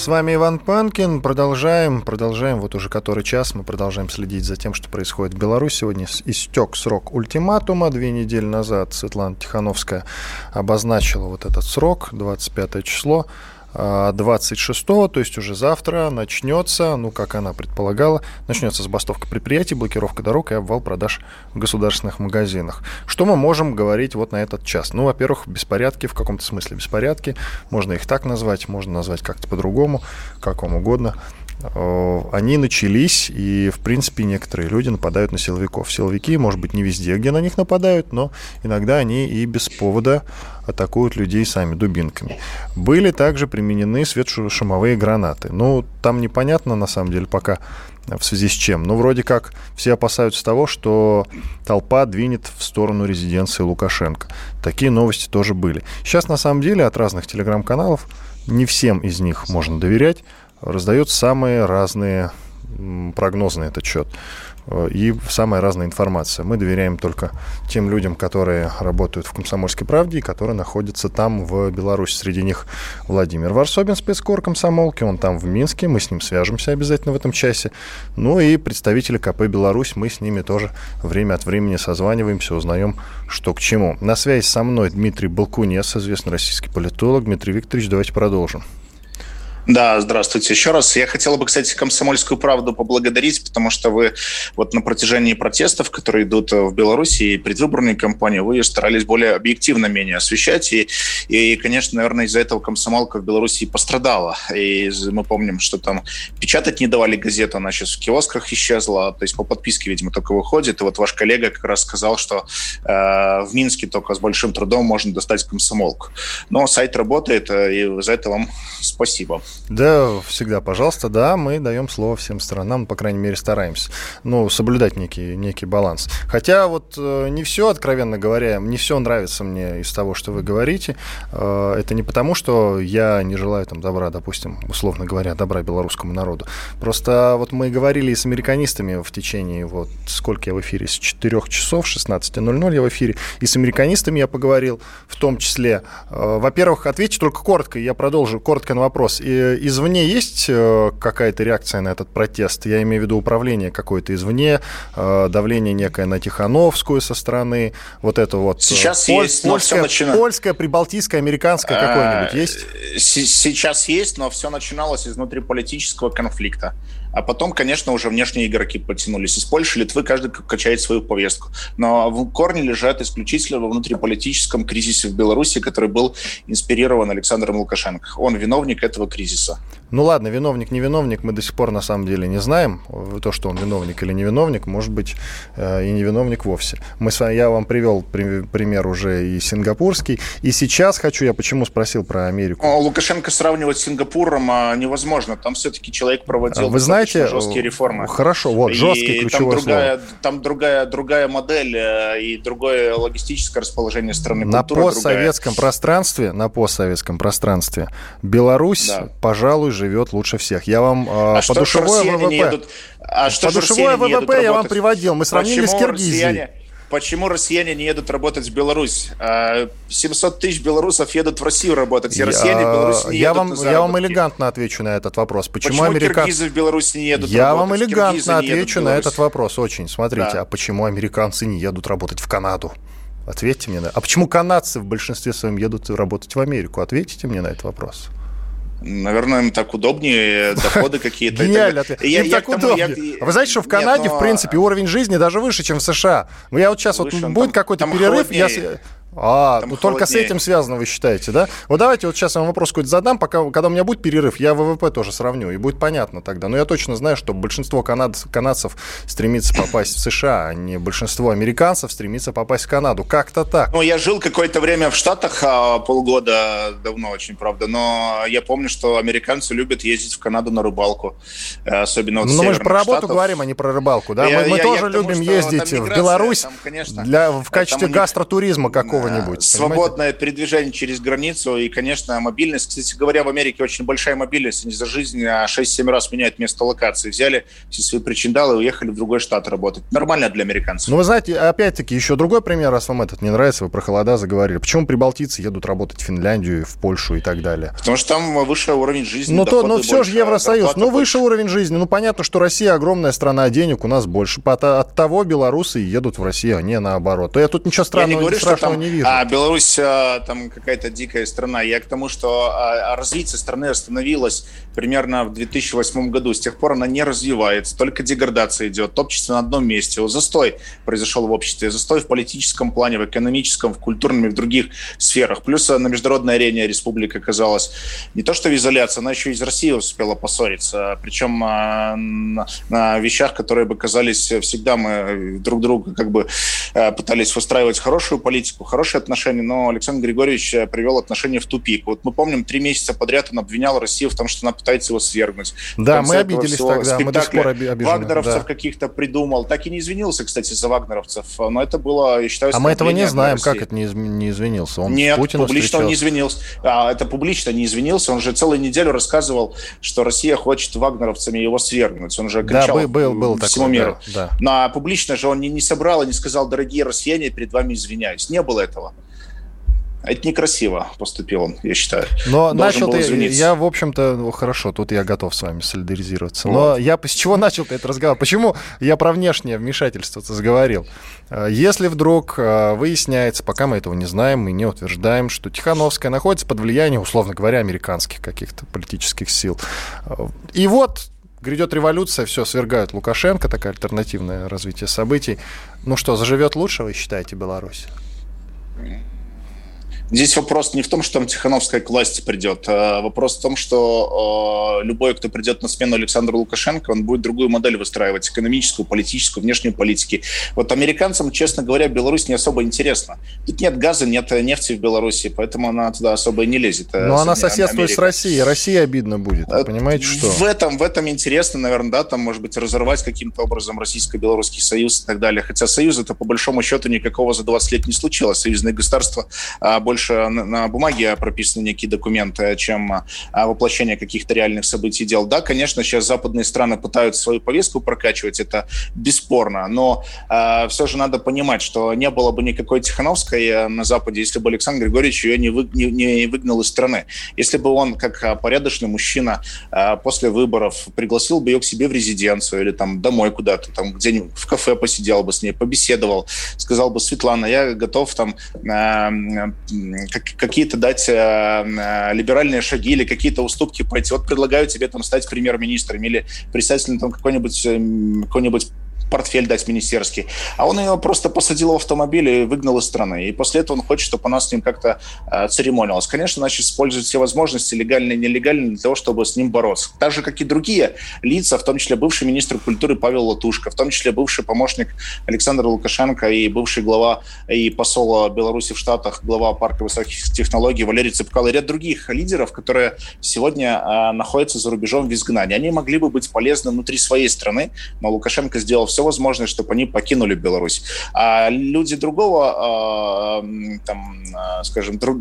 С вами Иван Панкин. Продолжаем, продолжаем, вот уже который час мы продолжаем следить за тем, что происходит в Беларуси. Сегодня истек срок ультиматума. Две недели назад Светлана Тихановская обозначила вот этот срок, 25 число. 26-го, то есть уже завтра, начнется, ну, как она предполагала, начнется забастовка предприятий, блокировка дорог и обвал продаж в государственных магазинах. Что мы можем говорить вот на этот час? Ну, во-первых, беспорядки, в каком-то смысле беспорядки. Можно их так назвать, можно назвать как-то по-другому, как вам угодно они начались, и, в принципе, некоторые люди нападают на силовиков. Силовики, может быть, не везде, где на них нападают, но иногда они и без повода атакуют людей сами дубинками. Были также применены светошумовые гранаты. Ну, там непонятно, на самом деле, пока в связи с чем. Но вроде как все опасаются того, что толпа двинет в сторону резиденции Лукашенко. Такие новости тоже были. Сейчас, на самом деле, от разных телеграм-каналов, не всем из них можно доверять, раздает самые разные прогнозы на этот счет э, и самая разная информация. Мы доверяем только тем людям, которые работают в «Комсомольской правде» и которые находятся там, в Беларуси. Среди них Владимир Варсобин, спецкор комсомолки, он там в Минске, мы с ним свяжемся обязательно в этом часе. Ну и представители КП «Беларусь», мы с ними тоже время от времени созваниваемся, узнаем, что к чему. На связи со мной Дмитрий Балкунес, известный российский политолог. Дмитрий Викторович, давайте продолжим. Да, здравствуйте еще раз. Я хотела бы, кстати, «Комсомольскую правду» поблагодарить, потому что вы вот на протяжении протестов, которые идут в Беларуси и предвыборной кампании, вы старались более объективно менее освещать. И, и конечно, наверное, из-за этого комсомолка в Беларуси пострадала. И мы помним, что там печатать не давали газету, она сейчас в киосках исчезла, то есть по подписке, видимо, только выходит. И вот ваш коллега как раз сказал, что э, в Минске только с большим трудом можно достать комсомолку. Но сайт работает, и за это вам спасибо. Да, всегда, пожалуйста, да, мы даем слово всем сторонам, по крайней мере, стараемся. Ну, соблюдать некий, некий баланс. Хотя вот э, не все, откровенно говоря, не все нравится мне из того, что вы говорите. Э, это не потому, что я не желаю там добра, допустим, условно говоря, добра белорусскому народу. Просто вот мы говорили с американистами в течение, вот, сколько я в эфире, с 4 часов, 16.00 я в эфире, и с американистами я поговорил, в том числе. Э, во-первых, ответьте только коротко, я продолжу коротко на вопрос. И извне есть э, какая-то реакция на этот протест? Я имею в виду управление какое-то извне, э, давление некое на Тихановскую со стороны, вот это вот. Э, сейчас Поль, есть, польское, начина... польское, прибалтийское, американское какое-нибудь есть? Сейчас есть, но все начиналось из внутриполитического конфликта. А потом, конечно, уже внешние игроки потянулись. Из Польши, Литвы каждый качает свою повестку. Но в корне лежат исключительно во внутриполитическом кризисе в Беларуси, который был инспирирован Александром Лукашенко. Он виновник этого кризиса. Ну ладно, виновник, не виновник, мы до сих пор на самом деле не знаем. То, что он виновник или не виновник, может быть э, и не виновник вовсе. Мы с вами, я вам привел пример уже и сингапурский. И сейчас хочу, я почему спросил про Америку. Лукашенко сравнивать с Сингапуром а, невозможно. Там все-таки человек проводил Вы знаете, знаете, жесткие реформы. Хорошо, вот, жесткие ключевое там другая, слово. Там другая, другая модель э, и другое логистическое расположение страны. На постсоветском другая. пространстве, на постсоветском пространстве Беларусь, да. пожалуй, живет лучше всех. Я вам а по что душевое ВВП, едут, а что по душевое ВВП я вам приводил. Мы сравнили Почему с Киргизией. Россияне почему россияне не едут работать в Беларусь? 700 а, тысяч белорусов едут в Россию работать, и россияне в Беларусь не я едут вам, Я вам элегантно отвечу на этот вопрос. Почему, почему американцы... киргизы в Беларусь не едут Я работать? вам элегантно отвечу на этот вопрос, очень. Смотрите, да. а почему американцы не едут работать в Канаду? Ответьте мне на... А почему канадцы в большинстве своем едут работать в Америку? Ответьте мне на этот вопрос. Наверное, им так удобнее, доходы какие-то. Гениально. Я, им так удобнее. Вы знаете, что в Канаде, в принципе, уровень жизни даже выше, чем в США. Ну, я вот сейчас вот будет какой-то перерыв, я А, ну только с этим связано, вы считаете, да? Вот давайте вот сейчас я вам вопрос какой-то задам, пока, когда у меня будет перерыв, я ВВП тоже сравню, и будет понятно тогда. Но я точно знаю, что большинство канад... канадцев стремится попасть в США, а не большинство американцев стремится попасть в Канаду. Как-то так. Ну, я жил какое-то время в Штатах, а, полгода давно очень, правда, но я помню, что американцы любят ездить в Канаду на рыбалку, э, особенно вот Ну, мы же про работу штатов. говорим, а не про рыбалку, да? Я, мы, мы я, тоже я любим тому, ездить в Беларусь там, конечно, для, в качестве гастротуризма какого-нибудь. Свободное передвижение через границу и, конечно, мобильность. Кстати говоря, в Америке очень большая мобильность. Они за жизнь 6-7 а, раз меняют место локации. Взяли все свои причиндалы и уехали в другой штат работать. Нормально для американцев. Ну, вы знаете, опять-таки, еще другой пример, раз вам этот не нравится, вы про холода заговорили. Почему прибалтийцы едут работать в Финляндию, в Польшу и так далее? Потому что там выше уровень жизни. Ну, то, ну все же Евросоюз. Ну, выше уровень жизни. Ну, понятно, что Россия огромная страна, а денег у нас больше. От того белорусы едут в Россию, а не наоборот. То я тут ничего странного, я не, говорю, страшного там, не вижу. А Беларусь а, там какая-то дикая страна. Я к тому, что а, развитие страны остановилось примерно в 2008 году. С тех пор она не развивается, только деградация идет. Общество на одном месте. Застой произошел в обществе. Застой в политическом плане, в экономическом, в культурном и в других сферах. Плюс на международной арене республика оказалась не то что в изоляции, она еще из России успела поссориться. Причем а, на, на вещах, которые бы казались всегда мы друг друга как бы э, пытались выстраивать хорошую политику, хорошие отношения, но Александр Григорьевич э, привел отношения в тупик. Вот мы помним, три месяца подряд он обвинял Россию в том, что она пытается его свергнуть. Да, мы обиделись тогда, мы до сих пор обижены. Вагнеровцев да. каких-то придумал. Так и не извинился, кстати, за вагнеровцев. Но это было, я считаю, А мы этого не знаем, как это не, не извинился. Он Нет, публично встречался. он не извинился. А, это публично не извинился. Он же целую неделю рассказывал, что Россия хочет вагнеровцами его свергнуть. Он же кричал да, был, был, был всему такой, миру. Да, да. Но публично же он не, не собрал и не сказал, дорогие россияне, перед вами извиняюсь. Не было этого. Это некрасиво поступил он, я считаю. Но начал ты, я, в общем-то, ну, хорошо, тут я готов с вами солидаризироваться. Вот. Но я с чего начал этот разговор? Почему я про внешнее вмешательство заговорил? Э, если вдруг э, выясняется, пока мы этого не знаем, мы не утверждаем, что Тихановская находится под влиянием, условно говоря, американских каких-то политических сил. Э, и вот грядет революция, все, свергают Лукашенко, такое альтернативное развитие событий. Ну что, заживет лучше, вы считаете, Беларусь? Right. Здесь вопрос не в том, что там Тихановская к власти придет. А вопрос в том, что э, любой, кто придет на смену Александру Лукашенко, он будет другую модель выстраивать, экономическую, политическую, внешнюю политики. Вот американцам, честно говоря, Беларусь не особо интересна. Тут нет газа, нет нефти в Беларуси, поэтому она туда особо и не лезет. Э, Но она соседствует Америка. с Россией. России обидно будет, вы понимаете, что? В этом, в этом интересно, наверное, да, там, может быть, разорвать каким-то образом российско-белорусский союз и так далее. Хотя союз это по большому счету никакого за 20 лет не случилось. Союзные государства а, больше больше на бумаге прописаны некие документы, чем а, воплощение каких-то реальных событий дел. Да, конечно, сейчас западные страны пытаются свою повестку прокачивать, это бесспорно, но э, все же надо понимать, что не было бы никакой Тихановской э, на Западе, если бы Александр Григорьевич ее не, вы, не, не выгнал из страны. Если бы он, как а, порядочный мужчина, э, после выборов пригласил бы ее к себе в резиденцию или там домой куда-то, там где-нибудь в кафе посидел бы с ней, побеседовал, сказал бы, Светлана, я готов там э, какие-то дать э, э, либеральные шаги или какие-то уступки пойти. Вот предлагаю тебе там стать премьер-министром или представителем там какой-нибудь э, какой-нибудь портфель дать министерский. А он ее просто посадил в автомобиль и выгнал из страны. И после этого он хочет, чтобы она с ним как-то э, церемонилась. Конечно, значит, использует все возможности, легальные и нелегальные, для того, чтобы с ним бороться. Так же, как и другие лица, в том числе бывший министр культуры Павел Латушко, в том числе бывший помощник Александра Лукашенко и бывший глава и посол Беларуси в Штатах, глава парка высоких технологий Валерий Цыпкал и ряд других лидеров, которые сегодня э, находятся за рубежом в изгнании. Они могли бы быть полезны внутри своей страны, но Лукашенко сделал все все возможное, чтобы они покинули Беларусь. А люди другого, а, там, а, скажем, друг,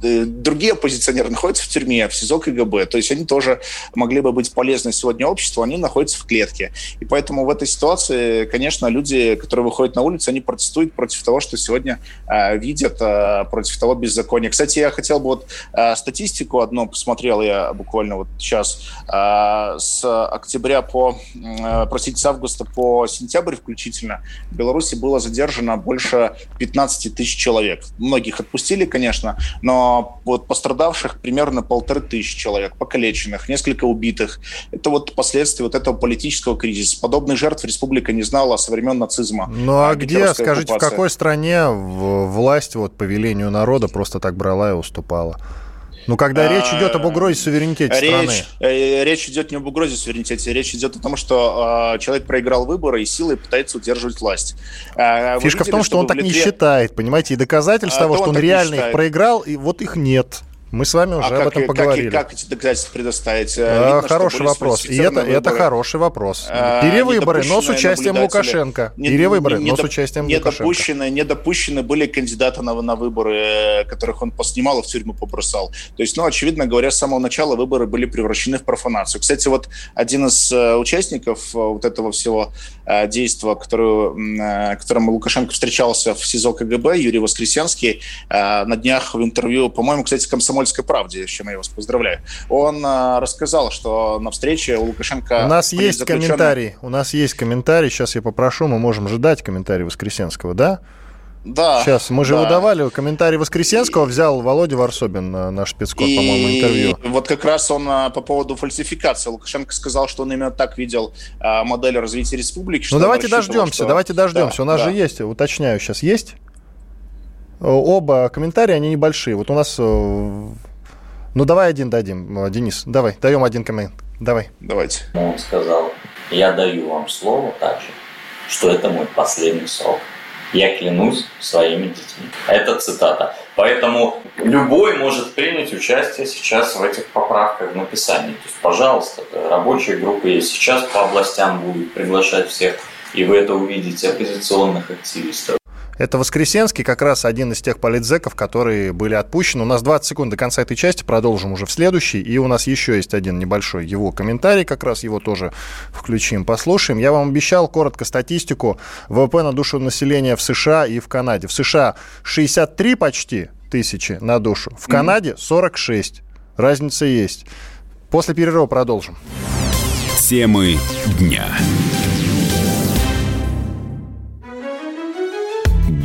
другие оппозиционеры находятся в тюрьме, в СИЗО КГБ, то есть они тоже могли бы быть полезны сегодня обществу, они находятся в клетке. И поэтому в этой ситуации, конечно, люди, которые выходят на улицу, они протестуют против того, что сегодня э, видят, э, против того беззакония. Кстати, я хотел бы вот э, статистику одну посмотрел я буквально вот сейчас. Э, с октября по, э, простите, с августа по сентябрь включительно в Беларуси было задержано больше 15 тысяч человек. Многих отпустили, конечно, но но вот пострадавших примерно полторы тысячи человек, покалеченных, несколько убитых. Это вот последствия вот этого политического кризиса. Подобных жертв республика не знала со времен нацизма. Ну а, где, скажите, оккупация? в какой стране власть вот по велению народа просто так брала и уступала? Ну, когда речь идет об угрозе суверенитета речь, страны. Э, речь идет не об угрозе суверенитета, речь идет о том, что э, человек проиграл выборы и силой пытается удерживать власть. Э, Фишка видели, в том, что он так Литве... не считает, понимаете, и доказательств а, того, что он, он реально их проиграл, и вот их нет. Мы с вами уже а об как, этом поговорили. Как, как эти доказательства предоставить? А, Видно, хороший вопрос. И это, это хороший вопрос. А, Перевыборы, но с участием Лукашенко. Не, Перевыборы, не, но с участием Лукашенко. Допущены, не допущены были кандидаты на, на выборы, э, которых он поснимал и в тюрьму побросал. То есть, ну, очевидно говоря, с самого начала выборы были превращены в профанацию. Кстати, вот один из э, участников вот этого всего действия, который, которым Лукашенко встречался в СИЗО КГБ, Юрий Воскресенский, на днях в интервью, по-моему, кстати, комсомол «Комсомольской правде», с чем я вас поздравляю. Он а, рассказал, что на встрече у Лукашенко... У нас есть заключенный... комментарий, у нас есть комментарий, сейчас я попрошу, мы можем ждать комментарий Воскресенского, да? Да. Сейчас, мы же да. выдавали комментарий Воскресенского, взял Володя Варсобин, наш спецкор, и... по-моему, интервью. вот как раз он а, по поводу фальсификации. Лукашенко сказал, что он именно так видел а, модель развития республики. Ну давайте дождемся, что... давайте дождемся. Да, у нас да. же есть, уточняю сейчас, есть Оба комментария, они небольшие. Вот у нас... Э, ну, давай один дадим, э, Денис. Давай, даем один коммент. Давай. Давайте. Он сказал, я даю вам слово также, что это мой последний срок. Я клянусь своими детьми. Это цитата. Поэтому любой может принять участие сейчас в этих поправках в написании. То есть, пожалуйста, рабочая группа есть. Сейчас по областям будут приглашать всех, и вы это увидите, оппозиционных активистов. Это Воскресенский, как раз один из тех политзеков, которые были отпущены. У нас 20 секунд до конца этой части, продолжим уже в следующей. И у нас еще есть один небольшой его комментарий, как раз его тоже включим, послушаем. Я вам обещал коротко статистику ВВП на душу населения в США и в Канаде. В США 63 почти тысячи на душу, в Канаде 46. Разница есть. После перерыва продолжим. Темы дня.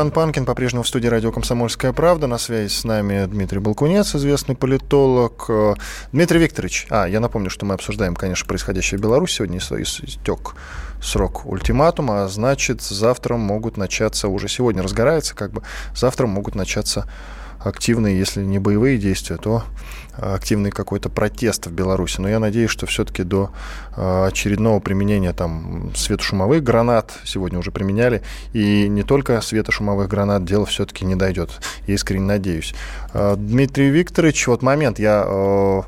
Иван Панкин по-прежнему в студии радио «Комсомольская правда». На связи с нами Дмитрий Балкунец, известный политолог. Дмитрий Викторович, а, я напомню, что мы обсуждаем, конечно, происходящее в Беларуси. Сегодня истек срок ультиматума, а значит, завтра могут начаться, уже сегодня разгорается, как бы, завтра могут начаться активные, если не боевые действия, то активный какой-то протест в Беларуси. Но я надеюсь, что все-таки до а, очередного применения там светошумовых гранат сегодня уже применяли, и не только светошумовых гранат дело все-таки не дойдет. Я искренне надеюсь. А, Дмитрий Викторович, вот момент, я а,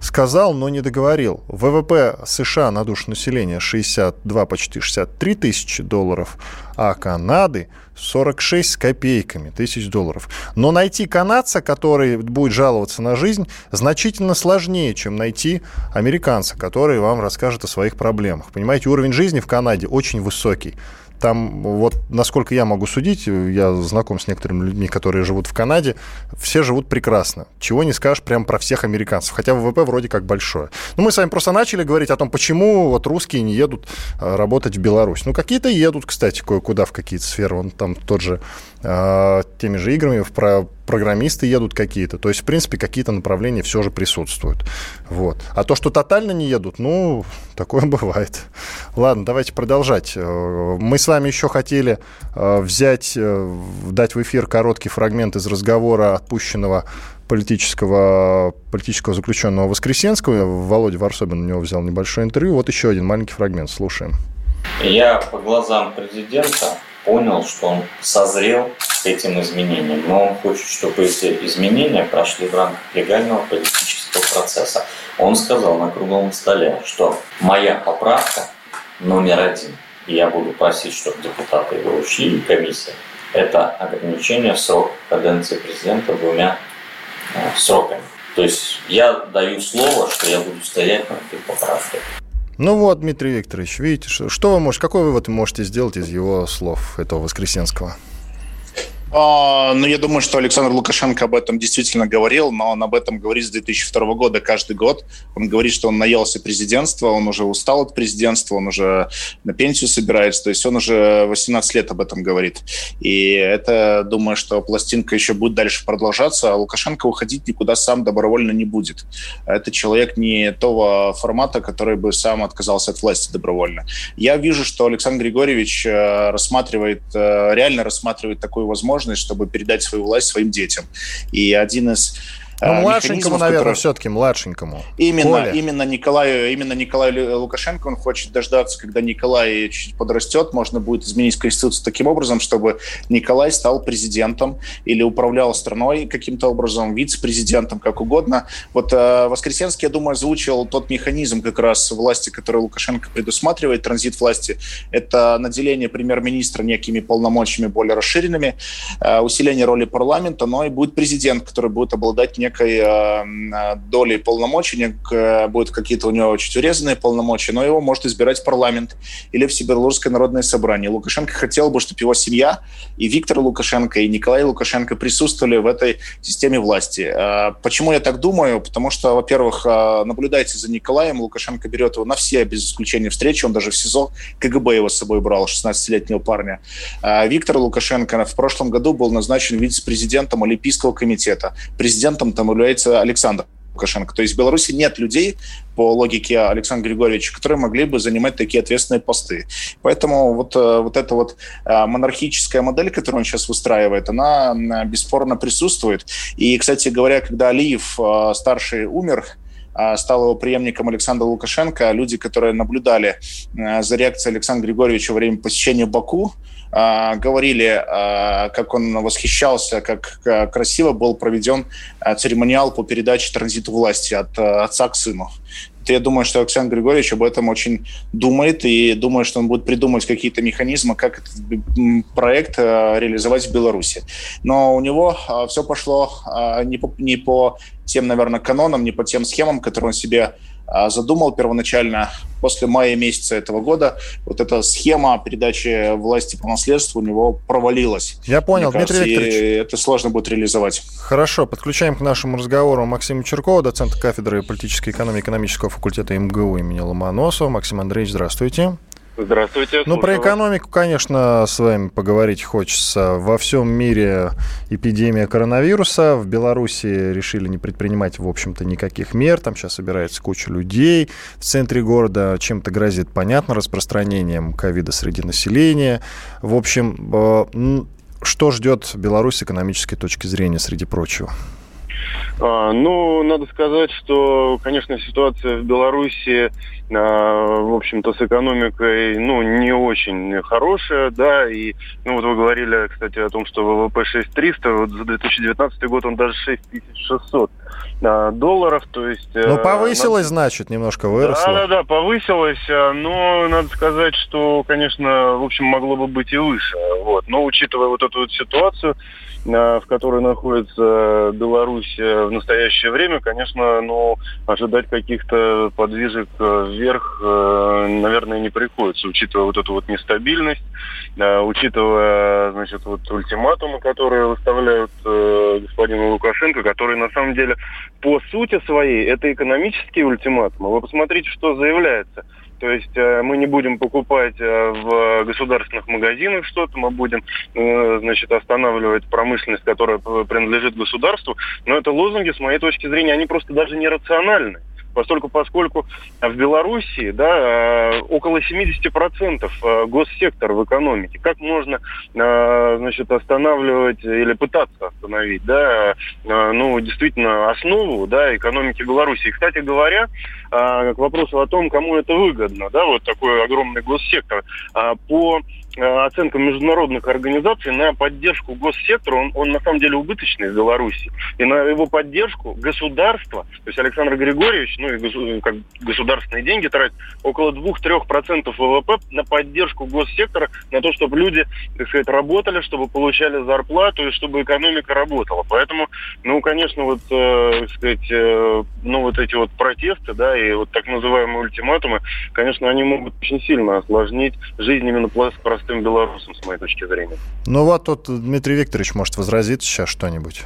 сказал, но не договорил. ВВП США на душу населения 62, почти 63 тысячи долларов, а Канады 46 с копейками тысяч долларов. Но найти канадца, который будет жаловаться на жизнь, значительно сложнее, чем найти американца, который вам расскажет о своих проблемах. Понимаете, уровень жизни в Канаде очень высокий. Там, вот, насколько я могу судить, я знаком с некоторыми людьми, которые живут в Канаде, все живут прекрасно. Чего не скажешь прям про всех американцев, хотя ВВП вроде как большое. Ну, мы с вами просто начали говорить о том, почему вот русские не едут а, работать в Беларусь. Ну, какие-то едут, кстати, кое-куда в какие-то сферы. Он там тот же э, теми же играми про программисты едут какие-то. То есть, в принципе, какие-то направления все же присутствуют. Вот. А то, что тотально не едут, ну, такое бывает. Ладно, давайте продолжать. Э, мы с вами еще хотели э, взять, э, дать в эфир короткий фрагмент из разговора отпущенного политического, политического заключенного Воскресенского. Володя Варсобин у него взял небольшое интервью. Вот еще один маленький фрагмент. Слушаем. Я по глазам президента понял, что он созрел к этим изменениям, но он хочет, чтобы эти изменения прошли в рамках легального политического процесса. Он сказал на круглом столе, что моя поправка номер один, и я буду просить, чтобы депутаты его учли, комиссия, это ограничение в срок каденции президента двумя сроками. То есть я даю слово, что я буду стоять на этой поправке. Ну вот, Дмитрий Викторович, видите, что вы можете, какой вывод вы можете сделать из его слов, этого Воскресенского? А, ну, я думаю, что Александр Лукашенко об этом действительно говорил, но он об этом говорит с 2002 года каждый год. Он говорит, что он наелся президентства, он уже устал от президентства, он уже на пенсию собирается, то есть он уже 18 лет об этом говорит. И это, думаю, что пластинка еще будет дальше продолжаться, а Лукашенко уходить никуда сам добровольно не будет. Это человек не того формата, который бы сам отказался от власти добровольно. Я вижу, что Александр Григорьевич э, рассматривает, э, реально рассматривает такую возможность, возможность, чтобы передать свою власть своим детям. И один из ну, а, младшенькому, наверное, который... все-таки младшенькому. Именно, Коля. именно Николаю, именно Николаю Лукашенко он хочет дождаться, когда Николай чуть подрастет, можно будет изменить конституцию таким образом, чтобы Николай стал президентом или управлял страной каким-то образом, вице-президентом, как угодно. Вот э, Воскресенский, я думаю, озвучил тот механизм как раз власти, который Лукашенко предусматривает, транзит власти. Это наделение премьер-министра некими полномочиями более расширенными, э, усиление роли парламента, но и будет президент, который будет обладать неким некой э, долей полномочий, нек, будут какие-то у него чуть урезанные полномочия, но его может избирать парламент или Всебелорусское народное собрание. Лукашенко хотел бы, чтобы его семья и Виктор Лукашенко, и Николай Лукашенко присутствовали в этой системе власти. Э, почему я так думаю? Потому что, во-первых, э, наблюдайте за Николаем, Лукашенко берет его на все, без исключения встречи, он даже в СИЗО КГБ его с собой брал, 16-летнего парня. Э, Виктор Лукашенко в прошлом году был назначен вице-президентом Олимпийского комитета, президентом там является Александр Лукашенко. То есть в Беларуси нет людей, по логике Александра Григорьевича, которые могли бы занимать такие ответственные посты. Поэтому вот, э, вот эта вот э, монархическая модель, которую он сейчас выстраивает, она бесспорно присутствует. И, кстати говоря, когда Алиев э, старший умер, стал его преемником Александра Лукашенко, люди, которые наблюдали за реакцией Александра Григорьевича во время посещения Баку, а, говорили, а, как он восхищался, как красиво был проведен а, церемониал по передаче транзита власти от отца к сыну. Я думаю, что Александр Григорьевич об этом очень думает, и думаю, что он будет придумывать какие-то механизмы, как этот проект реализовать в Беларуси. Но у него все пошло не по, не по тем, наверное, канонам, не по тем схемам, которые он себе а, задумал первоначально после мая месяца этого года. Вот эта схема передачи власти по наследству у него провалилась. Я понял, Мне Дмитрий кажется, Викторович. это сложно будет реализовать. Хорошо, подключаем к нашему разговору Максима Черкова, доцента кафедры политической экономии экономического факультета МГУ имени Ломоносова. Максим Андреевич, здравствуйте. Здравствуйте. Ну, про экономику, конечно, с вами поговорить хочется. Во всем мире эпидемия коронавируса. В Беларуси решили не предпринимать, в общем-то, никаких мер. Там сейчас собирается куча людей в центре города. Чем-то грозит, понятно, распространением ковида среди населения. В общем, э, что ждет Беларусь с экономической точки зрения, среди прочего? А, ну, надо сказать, что, конечно, ситуация в Беларуси, а, в общем-то, с экономикой, ну, не очень хорошая, да, и, ну, вот вы говорили, кстати, о том, что ВВП 6300, вот за 2019 год он даже 6600 а, долларов, то есть... Ну, повысилось, надо... значит, немножко выросло. Да-да-да, повысилось, но надо сказать, что, конечно, в общем, могло бы быть и выше, вот, но учитывая вот эту вот ситуацию, в которой находится Беларусь э, в настоящее время, конечно, ну, ожидать каких-то подвижек э, вверх, э, наверное, не приходится, учитывая вот эту вот нестабильность, учитывая, значит, вот ультиматумы, которые выставляют господину Лукашенко, которые на самом деле по сути своей это экономические ультиматумы. Вы посмотрите, что заявляется – то есть э, мы не будем покупать э, в государственных магазинах что-то, мы будем, э, значит, останавливать промышленность, которая принадлежит государству. Но это лозунги, с моей точки зрения, они просто даже нерациональны поскольку, поскольку в Белоруссии да, э, около 70% э, госсектор в экономике. Как можно значит, останавливать или пытаться остановить да, ну, действительно основу да, экономики Беларуси? Кстати говоря, к вопросу о том, кому это выгодно, да, вот такой огромный госсектор. По оценкам международных организаций на поддержку госсектора, он, он на самом деле убыточный в Беларуси. И на его поддержку государство, то есть Александр Григорьевич, ну и госу, как государственные деньги тратит около 2-3% ВВП на поддержку госсектора, на то, чтобы люди, так сказать, работали, чтобы получали зарплату и чтобы экономика работала. Поэтому, ну, конечно, вот, э, так сказать, э, ну, вот эти вот протесты, да, и вот так называемые ультиматумы, конечно, они могут очень сильно осложнить жизнь именно простых простым белорусам, с моей точки зрения. Ну вот тут Дмитрий Викторович может возразить сейчас что-нибудь.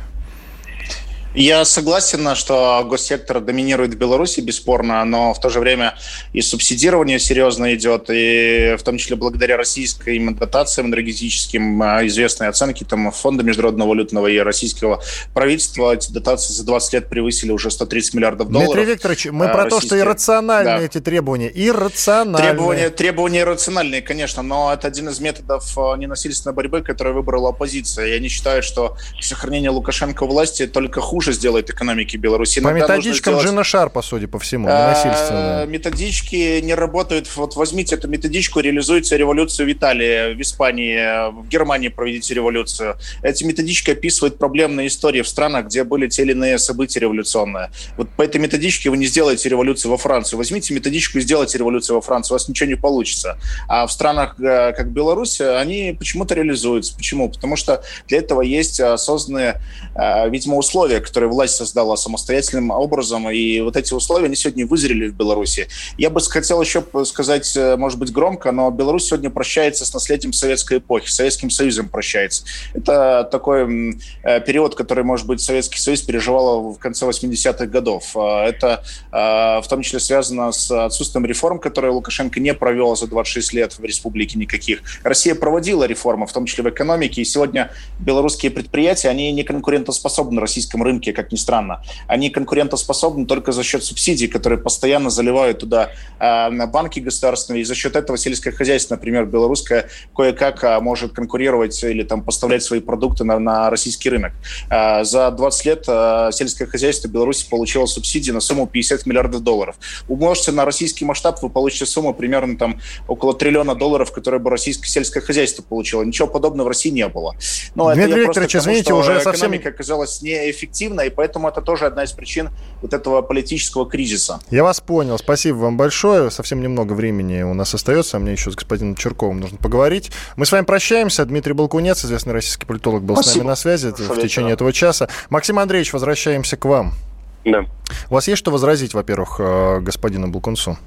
Я согласен, что госсектор доминирует в Беларуси, бесспорно, но в то же время и субсидирование серьезно идет, и в том числе благодаря российским дотациям энергетическим, а, известные оценки там, Фонда Международного валютного и российского правительства, эти дотации за 20 лет превысили уже 130 миллиардов долларов. Дмитрий Викторович, мы про то, что иррациональные да. эти требования. Иррациональные. Требования, требования иррациональные, конечно, но это один из методов а, ненасильственной борьбы, который выбрала оппозиция. Я не считаю, что сохранение Лукашенко власти только хуже хуже сделает экономике Беларуси. По методичкам сделать... Джина Шарпа, судя по всему. А, методички не работают. Вот возьмите эту методичку, реализуйте революцию в Италии, в Испании, в Германии проведите революцию. Эти методички описывают проблемные истории в странах, где были те или иные события революционные. Вот по этой методичке вы не сделаете революцию во Францию. Возьмите методичку и сделайте революцию во Франции, у вас ничего не получится. А в странах, э, как Беларусь, они почему-то реализуются. Почему? Потому что для этого есть созданные, э, видимо, условия, которые власть создала самостоятельным образом. И вот эти условия, они сегодня вызрели в Беларуси. Я бы хотел еще сказать, э, может быть, громко, но Беларусь сегодня прощается с наследием советской эпохи, Советским Союзом прощается. Это такой э, период, который, может быть, Советский Союз переживал в конце 80-х годов. А, это в том числе связано с отсутствием реформ, которые Лукашенко не провел за 26 лет в республике никаких. Россия проводила реформы, в том числе в экономике, и сегодня белорусские предприятия, они не конкурентоспособны на российском рынке рынке, как ни странно. Они конкурентоспособны только за счет субсидий, которые постоянно заливают туда э, банки государственные, и за счет этого сельское хозяйство, например, белорусское, кое-как э, может конкурировать или там поставлять свои продукты на, на российский рынок. Э, за 20 лет сельское хозяйство Беларуси получило субсидии на сумму 50 миллиардов долларов. Умножьте на российский масштаб, вы получите сумму примерно там около триллиона долларов, которые бы российское сельское хозяйство получило. Ничего подобного в России не было. Но Дмитрий это Викторович, извините, уже совсем... оказалась неэффективной, эффективно, и поэтому это тоже одна из причин вот этого политического кризиса. Я вас понял. Спасибо вам большое. Совсем немного времени у нас остается, а мне еще с господином Черковым нужно поговорить. Мы с вами прощаемся. Дмитрий Балкунец, известный российский политолог, был Спасибо. с нами на связи Хорошо в течение этого часа. Максим Андреевич, возвращаемся к вам. Да. У вас есть что возразить, во-первых, э, господину Балкунцу?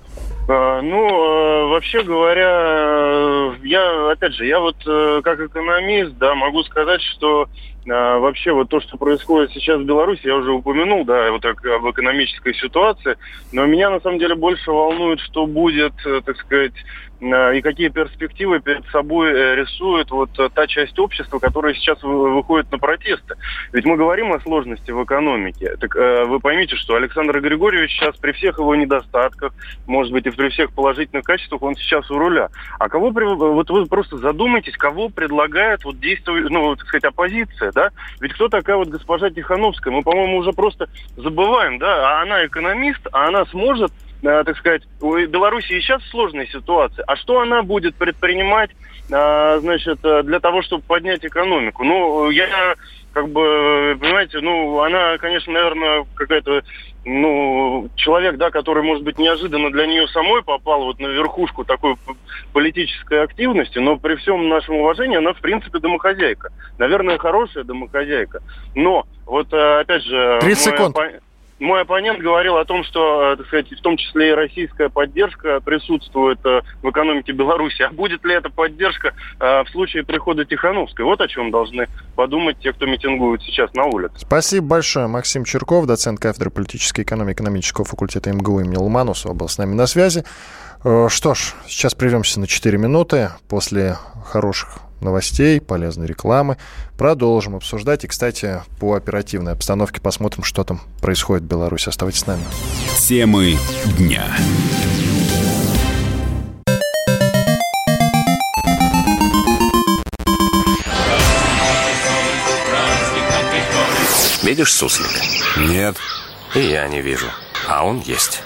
А, ну, э, вообще говоря, э, я, опять же, я вот как экономист, да, могу сказать, что а, вообще вот то, что происходит сейчас в Беларуси, я уже упомянул, да, вот так об экономической ситуации, но меня на самом деле больше волнует, что будет, так сказать, и какие перспективы перед собой э, рисует вот э, та часть общества, которая сейчас выходит на протесты. Ведь мы говорим о сложности в экономике. Так э, вы поймите, что Александр Григорьевич сейчас при всех его недостатках, может быть, и при всех положительных качествах, он сейчас у руля. А кого, вот вы просто задумайтесь, кого предлагает вот действовать, ну, так сказать, оппозиция, да? Ведь кто такая вот госпожа Тихановская? Мы, по-моему, уже просто забываем, да? А она экономист, а она сможет Э, так сказать, у Беларуси сейчас сложная ситуация. А что она будет предпринимать, э, значит, э, для того, чтобы поднять экономику? Ну, я как бы, понимаете, ну, она, конечно, наверное, какая-то, ну, человек, да, который, может быть, неожиданно для нее самой попал вот на верхушку такой политической активности, но при всем нашем уважении она, в принципе, домохозяйка. Наверное, хорошая домохозяйка. Но, вот, опять же... 30 секунд. Оппон мой оппонент говорил о том, что, э, так сказать, в том числе и российская поддержка присутствует э, в экономике Беларуси. А будет ли эта поддержка э, в случае прихода Тихановской? Вот о чем должны подумать те, кто митингует сейчас на улице. Спасибо большое. Максим Черков, доцент кафедры политической экономии экономического факультета МГУ имени Ломанусова, был с нами на связи. Что ж, сейчас прервемся на 4 минуты. После хороших новостей, полезной рекламы. Продолжим обсуждать. И, кстати, по оперативной обстановке посмотрим, что там происходит в Беларуси. Оставайтесь с нами. Темы дня. Видишь суслика? Нет. И я не вижу. А он есть.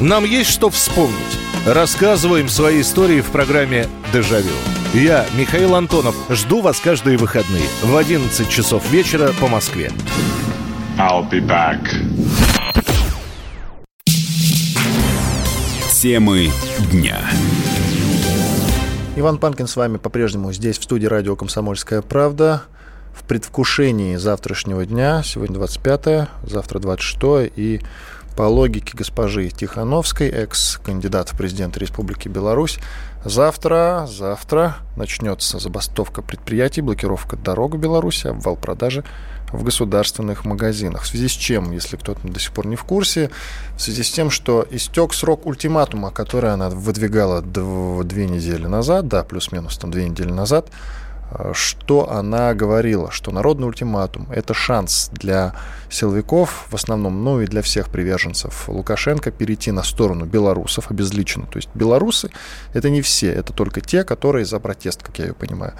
Нам есть что вспомнить. Рассказываем свои истории в программе «Дежавю». Я, Михаил Антонов, жду вас каждые выходные в 11 часов вечера по Москве. I'll be back. Темы дня. Иван Панкин с вами по-прежнему здесь, в студии радио «Комсомольская правда». В предвкушении завтрашнего дня, сегодня 25 завтра 26 и по логике госпожи Тихановской, экс-кандидат в президенты Республики Беларусь, завтра, завтра начнется забастовка предприятий, блокировка дорог в Беларуси, обвал продажи в государственных магазинах. В связи с чем, если кто-то до сих пор не в курсе, в связи с тем, что истек срок ультиматума, который она выдвигала две недели назад, да, плюс-минус там две недели назад, что она говорила, что народный ультиматум – это шанс для силовиков, в основном, ну и для всех приверженцев Лукашенко, перейти на сторону белорусов обезличенно. То есть белорусы – это не все, это только те, которые за протест, как я ее понимаю.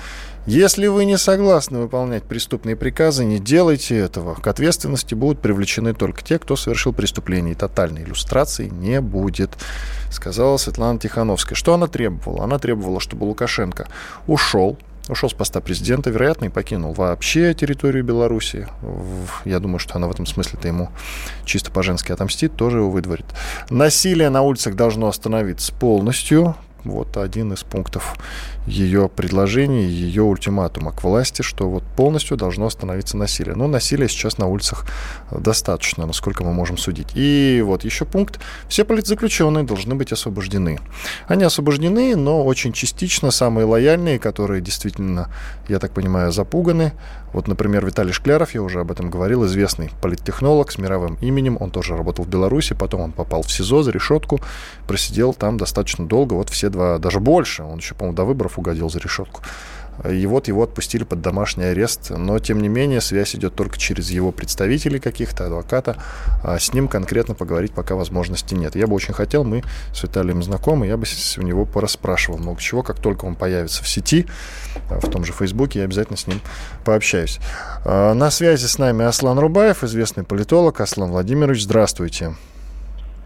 Если вы не согласны выполнять преступные приказы, не делайте этого. К ответственности будут привлечены только те, кто совершил преступление. И тотальной иллюстрации не будет, сказала Светлана Тихановская. Что она требовала? Она требовала, чтобы Лукашенко ушел, ушел с поста президента, вероятно, и покинул вообще территорию Беларуси. Я думаю, что она в этом смысле-то ему чисто по-женски отомстит, тоже его выдворит. Насилие на улицах должно остановиться полностью. Вот один из пунктов ее предложений, ее ультиматума к власти, что вот полностью должно остановиться насилие. Но насилия сейчас на улицах достаточно, насколько мы можем судить. И вот еще пункт. Все политзаключенные должны быть освобождены. Они освобождены, но очень частично самые лояльные, которые действительно, я так понимаю, запуганы. Вот, например, Виталий Шкляров, я уже об этом говорил, известный политтехнолог с мировым именем. Он тоже работал в Беларуси, потом он попал в СИЗО за решетку, просидел там достаточно долго, вот все два, даже больше. Он еще, по-моему, до выборов угодил за решетку. И вот его отпустили под домашний арест. Но, тем не менее, связь идет только через его представителей каких-то, адвоката. А с ним конкретно поговорить пока возможности нет. Я бы очень хотел, мы с Виталием знакомы, я бы у него порасспрашивал много чего. Как только он появится в сети, а, в том же Фейсбуке, я обязательно с ним пообщаюсь. А, на связи с нами Аслан Рубаев, известный политолог. Аслан Владимирович, здравствуйте.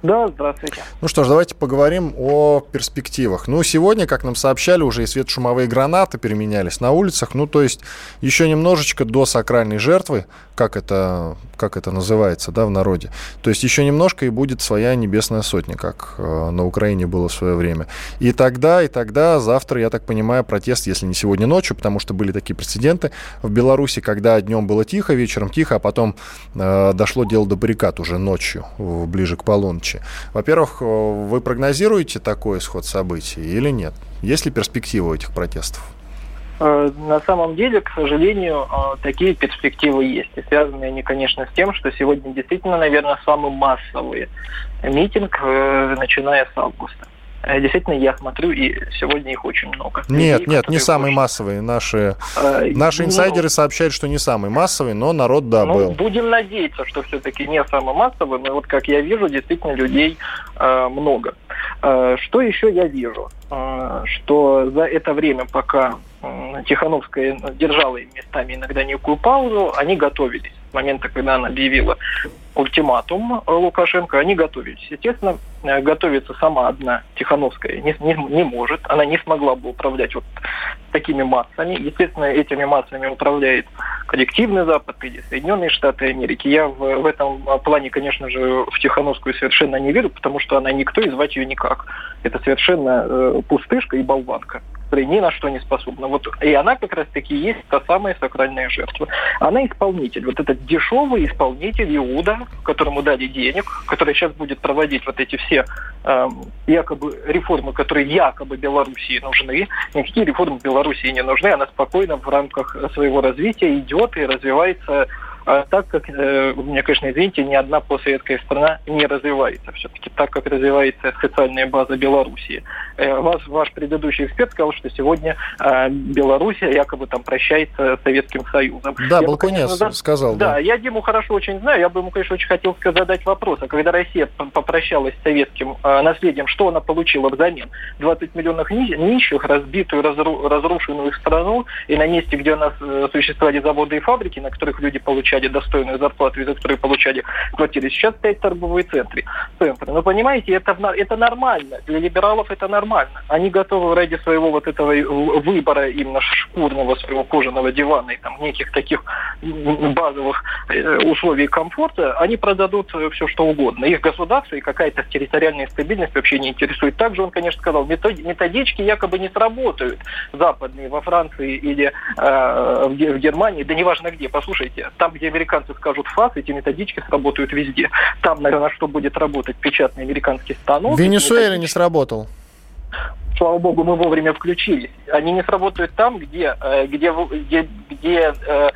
Да, здравствуйте. Ну что ж, давайте поговорим о перспективах. Ну, сегодня, как нам сообщали, уже и светошумовые гранаты переменялись на улицах. Ну, то есть еще немножечко до сакральной жертвы, как это, как это называется, да, в народе. То есть еще немножко и будет своя небесная сотня, как э, на Украине было в свое время. И тогда, и тогда, завтра, я так понимаю, протест, если не сегодня ночью, потому что были такие прецеденты в Беларуси, когда днем было тихо, вечером тихо, а потом э, дошло дело до баррикад уже ночью, ближе к полуночи полночи. Во-первых, э, вы прогнозируете такой исход событий или нет? Есть ли перспективы у этих протестов? Э, на самом деле, к сожалению, э, такие перспективы есть. И связаны они, конечно, с тем, что сегодня действительно, наверное, самый массовый митинг, начиная с августа. Э, действительно, я смотрю, и сегодня их очень много. Нет, людей, нет, не самый очень... массовый. Наши, э, наши ну, инсайдеры сообщают, что не самый массовый, но народ, да, ну, был. Будем надеяться, что все-таки не самый массовый, но вот как я вижу, действительно людей э, много. Э, что еще я вижу? Э, что за это время, пока э, Тихановская держала местами иногда некую паузу, они готовились момента, когда она объявила ультиматум Лукашенко, они готовились. Естественно, э, готовиться сама одна Тихановская не, не, не может. Она не смогла бы управлять вот такими массами. Естественно, этими массами управляет коллективный Запад или Соединенные Штаты Америки. Я в, в этом плане, конечно же, в Тихановскую совершенно не верю, потому что она никто и звать ее никак. Это совершенно э, пустышка и болванка которая ни на что не способна. Вот, и она как раз-таки есть та самая сакральная жертва. Она исполнитель, вот этот дешевый исполнитель Иуда, которому дали денег, который сейчас будет проводить вот эти все э, якобы реформы, которые якобы Белоруссии нужны. Никакие реформы Белоруссии не нужны, она спокойно в рамках своего развития идет и развивается а так как, э, мне, конечно, извините, ни одна постсоветская страна не развивается все-таки так, как развивается социальная база Белоруссии. Э, ваш, ваш предыдущий эксперт сказал, что сегодня э, Белоруссия якобы там прощается с Советским Союзом. Да, я Балкунец бы, сказал. Да, да, я Диму хорошо очень знаю, я бы ему, конечно, очень хотел задать вопрос. А когда Россия попрощалась с советским э, наследием, что она получила взамен? 20 миллионов нищих, разбитую, разру, разрушенную страну, и на месте, где у нас э, существовали заводы и фабрики, на которых люди получали получали достойную зарплату, и за которые получали квартиры. Сейчас стоят торговые центры. центры. Но понимаете, это, это нормально. Для либералов это нормально. Они готовы ради своего вот этого выбора именно шкурного своего кожаного дивана и там неких таких базовых э, условий комфорта, они продадут все что угодно. Их государство и какая-то территориальная стабильность вообще не интересует. Также он, конечно, сказал, методички якобы не сработают западные во Франции или э, в Германии, да неважно где. Послушайте, там, где американцы скажут ФАС, эти методички сработают везде. Там, наверное, что будет работать печатный американский станок. В Венесуэле не сработал слава богу, мы вовремя включились. Они не сработают там, где, э, где, где, где Э,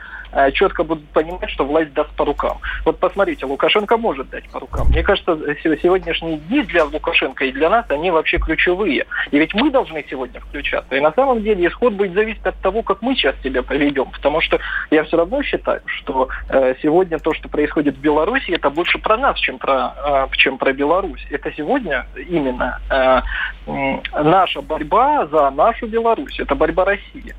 четко будут понимать, что власть даст по рукам. Вот посмотрите, Лукашенко может дать по рукам. Мне кажется, сегодняшние дни для Лукашенко и для нас, они вообще ключевые. И ведь мы должны сегодня включаться. И на самом деле исход будет зависеть от того, как мы сейчас себя поведем. Потому что я все равно считаю, что э, сегодня то, что происходит в Беларуси, это больше про нас, чем про, э, чем про Беларусь. Это сегодня именно наша борьба за нашу Беларусь. Это борьба России.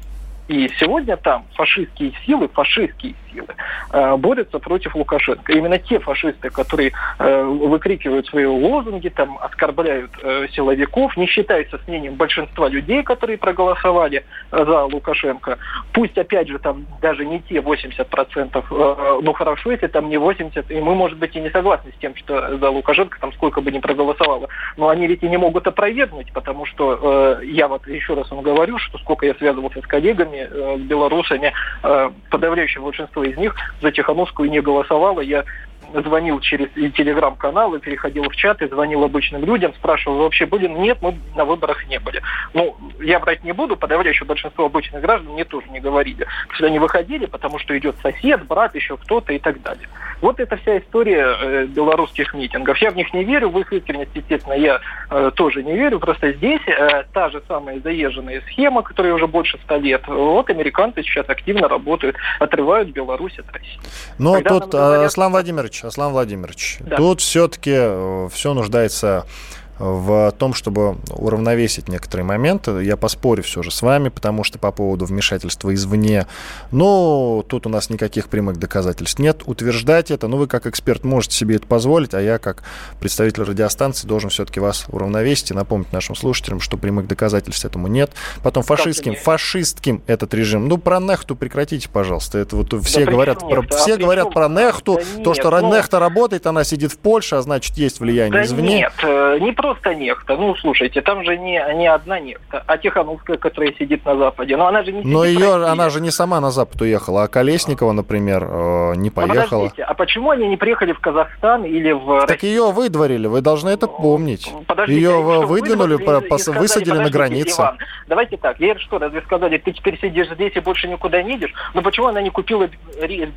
И сегодня там фашистские силы, фашистские силы э, борются против Лукашенко. Именно те фашисты, которые э, выкрикивают свои лозунги, там, оскорбляют э, силовиков, не считаются с мнением большинства людей, которые проголосовали за Лукашенко. Пусть, опять же, там даже не те 80%, э, ну хорошо, если там не 80%, и мы, может быть, и не согласны с тем, что за Лукашенко там сколько бы ни проголосовало, но они ведь и не могут опровергнуть, потому что я вот еще раз вам говорю, что сколько я связывался с коллегами, э, с белорусами, э, подавляющее большинство из них за Тихановскую не голосовало. Я звонил через телеграм-каналы, переходил в чат и звонил обычным людям, спрашивал, вы вообще были? Нет, мы на выборах не были. Ну, я брать не буду, подавляющее большинство обычных граждан мне тоже не говорили. Что они выходили, потому что идет сосед, брат, еще кто-то и так далее. Вот это вся история э, белорусских митингов. Я в них не верю, в их искренность, естественно, я э, тоже не верю. Просто здесь э, та же самая заезженная схема, которая уже больше ста лет. Вот американцы сейчас активно работают, отрывают Беларусь от России. Но Когда тут, говорят... Аслан Владимирович, Аслан Владимирович, да. тут все-таки э, все нуждается в том, чтобы уравновесить некоторые моменты. Я поспорю все же с вами, потому что по поводу вмешательства извне, ну, тут у нас никаких прямых доказательств нет. Утверждать это, ну, вы как эксперт можете себе это позволить, а я как представитель радиостанции должен все-таки вас уравновесить и напомнить нашим слушателям, что прямых доказательств этому нет. Потом фашистским, фашистским этот режим. Ну, про нехту прекратите, пожалуйста. Это вот все да говорят, про, все а говорят про нехту, да то, что ну... нехта работает, она сидит в Польше, а значит, есть влияние да извне. Нет, э, не просто просто нефта. Ну, слушайте, там же не, не одна нефта, а Тихановская, которая сидит на Западе. Но она же не Но ее, она же не сама на Запад уехала, а Колесникова, например, э, не поехала. А, а почему они не приехали в Казахстан или в Так ее выдворили, вы должны это помнить. Подождите, ее выдвинули, выдвинули сказали, высадили на границе. Иван, давайте так, ей что, разве сказали, ты теперь сидишь здесь и больше никуда не едешь? Но почему она не купила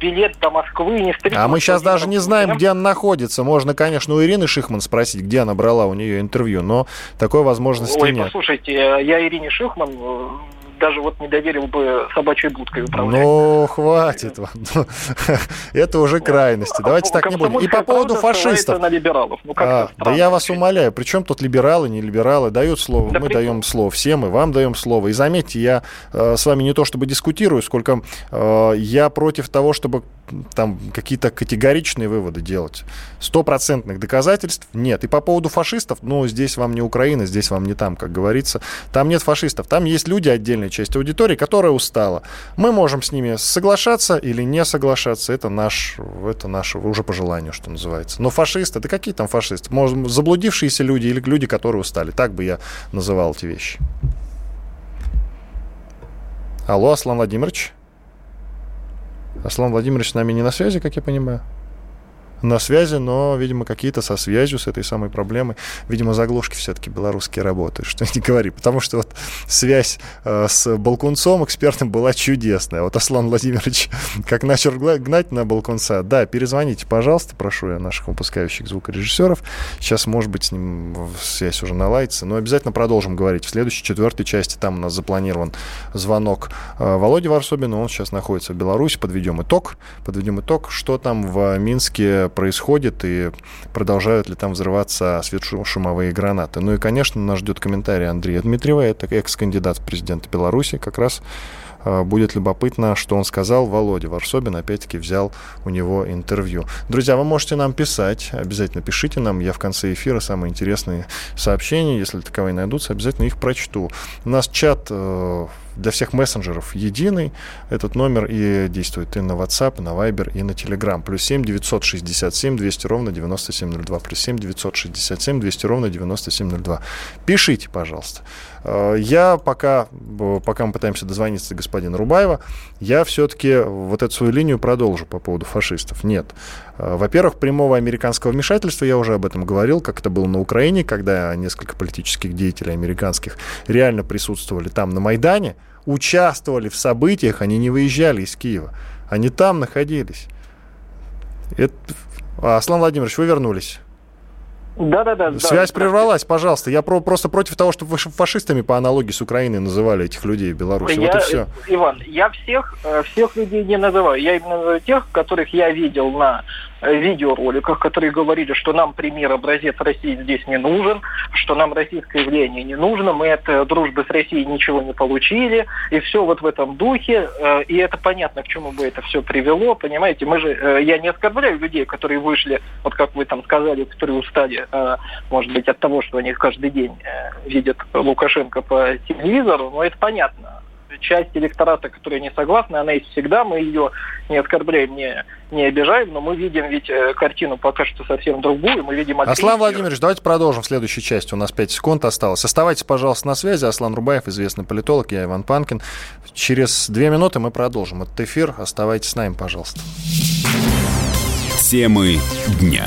билет до Москвы и не встретилась? А мы сейчас даже не знаем, где она находится. Можно, конечно, у Ирины Шихман спросить, где она брала у нее интервью, но такой возможности Ой, нет. послушайте, я Ирине Шихман э, даже вот не доверил бы собачьей будкой управлять. Ну, хватит вам. Это уже крайности. Давайте так не будем. И по поводу фашистов. на либералов. Ну, а, да я вас умоляю. Причем тут либералы, не либералы? Дают слово. мы даем слово всем, и вам даем слово. И заметьте, я э, с вами не то чтобы дискутирую, сколько э, я против того, чтобы там какие-то категоричные выводы делать. Стопроцентных доказательств нет. И по поводу фашистов, ну, здесь вам не Украина, здесь вам не там, как говорится. Там нет фашистов. Там есть люди, отдельная часть аудитории, которая устала. Мы можем с ними соглашаться или не соглашаться. Это наш, это наше уже по желанию, что называется. Но фашисты, да какие там фашисты? Может, заблудившиеся люди или люди, которые устали. Так бы я называл эти вещи. Алло, Аслан Владимирович. Аслан Владимирович с нами не на связи, как я понимаю на связи, но, видимо, какие-то со связью с этой самой проблемой. Видимо, заглушки все-таки белорусские работают, что не говори. Потому что вот связь э, с Балкунцом экспертом была чудесная. Вот Аслан Владимирович как начал гнать на Балкунца. Да, перезвоните, пожалуйста, прошу я наших выпускающих звукорежиссеров. Сейчас, может быть, с ним связь уже наладится. Но обязательно продолжим говорить. В следующей, четвертой части там у нас запланирован звонок э, Володи Варсобина. Он сейчас находится в Беларуси. Подведем итог. Подведем итог, что там в Минске происходит и продолжают ли там взрываться светошумовые гранаты. Ну и, конечно, нас ждет комментарий Андрея Дмитриева, это экс-кандидат в президенты Беларуси, как раз Будет любопытно, что он сказал. Володя Варсобин опять-таки взял у него интервью. Друзья, вы можете нам писать. Обязательно пишите нам. Я в конце эфира самые интересные сообщения, если таковые найдутся, обязательно их прочту. У нас чат для всех мессенджеров единый. Этот номер и действует и на WhatsApp, и на Viber, и на Telegram. Плюс 7 967 200 ровно 9702. Плюс 7 967 200 ровно 9702. Пишите, пожалуйста. Э, я пока, пока мы пытаемся дозвониться до господина Рубаева, я все-таки вот эту свою линию продолжу по поводу фашистов. Нет. Э, во-первых, прямого американского вмешательства, я уже об этом говорил, как это было на Украине, когда несколько политических деятелей американских реально присутствовали там на Майдане, участвовали в событиях, они не выезжали из Киева. Они там находились. Это... Аслан Владимирович, вы вернулись. Да, да, да. Связь да, прервалась, пожалуйста. Я про, просто против того, чтобы фашистами по аналогии с Украиной называли этих людей в Беларуси. Я, вот и все. Иван, я всех, э, всех людей не называю. Я именно называю тех, которых я видел на видеороликах, которые говорили, что нам пример образец России здесь не нужен, что нам российское явление не нужно, мы от э, дружбы с Россией ничего не получили, и все вот в этом духе, э, и это понятно, к чему бы это все привело, понимаете, мы же, э, я не оскорбляю людей, которые вышли, вот как вы там сказали, которые устали, может быть, от того, что они каждый день видят Лукашенко по телевизору, но это понятно часть электората, которая не согласна, она есть всегда, мы ее не оскорбляем, не, не обижаем, но мы видим ведь э, картину пока что совсем другую, мы видим... Аслан Владимирович, давайте продолжим в следующей части, у нас 5 секунд осталось. Оставайтесь, пожалуйста, на связи, Аслан Рубаев, известный политолог, я Иван Панкин. Через две минуты мы продолжим этот эфир, оставайтесь с нами, пожалуйста. Темы дня.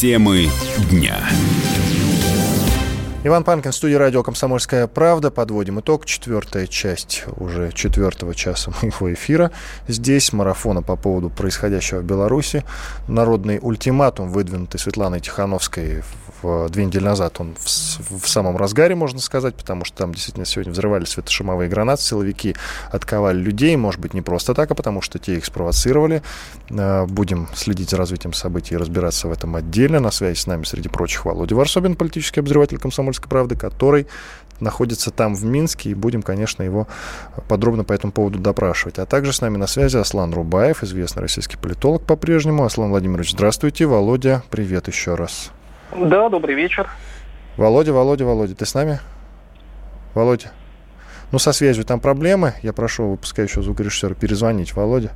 Темы дня. Иван Панкин, студия радио «Комсомольская правда». Подводим итог. Четвертая часть уже четвертого часа моего эфира. Здесь марафона по поводу происходящего в Беларуси. Народный ультиматум, выдвинутый Светланой Тихановской в, две недели назад, он в, в самом разгаре, можно сказать, потому что там действительно сегодня взрывали светошумовые гранаты, силовики отковали людей, может быть, не просто так, а потому что те их спровоцировали. Э, будем следить за развитием событий и разбираться в этом отдельно. На связи с нами, среди прочих, Володя Варсобин, политический обозреватель «Комсомольской «Комсомольской правды», который находится там, в Минске, и будем, конечно, его подробно по этому поводу допрашивать. А также с нами на связи Аслан Рубаев, известный российский политолог по-прежнему. Аслан Владимирович, здравствуйте. Володя, привет еще раз. Да, добрый вечер. Володя, Володя, Володя, ты с нами? Володя? Ну, со связью там проблемы. Я прошу выпускающего звукорежиссера перезвонить. Володя?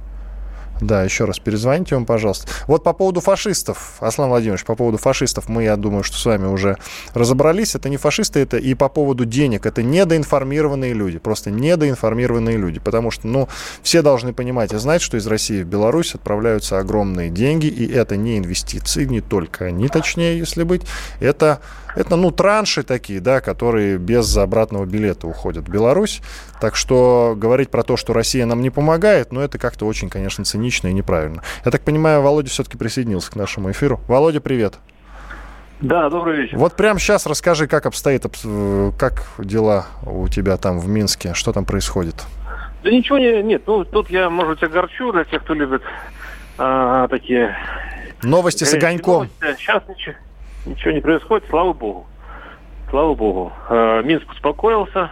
Да, еще раз перезвоните вам, пожалуйста. Вот по поводу фашистов, Аслан Владимирович, по поводу фашистов мы, я думаю, что с вами уже разобрались. Это не фашисты, это и по поводу денег. Это недоинформированные люди, просто недоинформированные люди. Потому что, ну, все должны понимать и знать, что из России в Беларусь отправляются огромные деньги, и это не инвестиции, не только они, точнее, если быть. Это это, ну, транши такие, да, которые без обратного билета уходят в Беларусь. Так что говорить про то, что Россия нам не помогает, ну, это как-то очень, конечно, цинично и неправильно. Я так понимаю, Володя все-таки присоединился к нашему эфиру. Володя, привет. Да, добрый вечер. Вот прямо сейчас расскажи, как обстоит, как дела у тебя там в Минске, что там происходит? Да ничего не, нет, ну тут я, может быть, огорчу для тех, кто любит а, такие... Новости с огоньком. Новости. Сейчас ничего, ничего не происходит, слава богу. Слава богу. Э, Минск успокоился.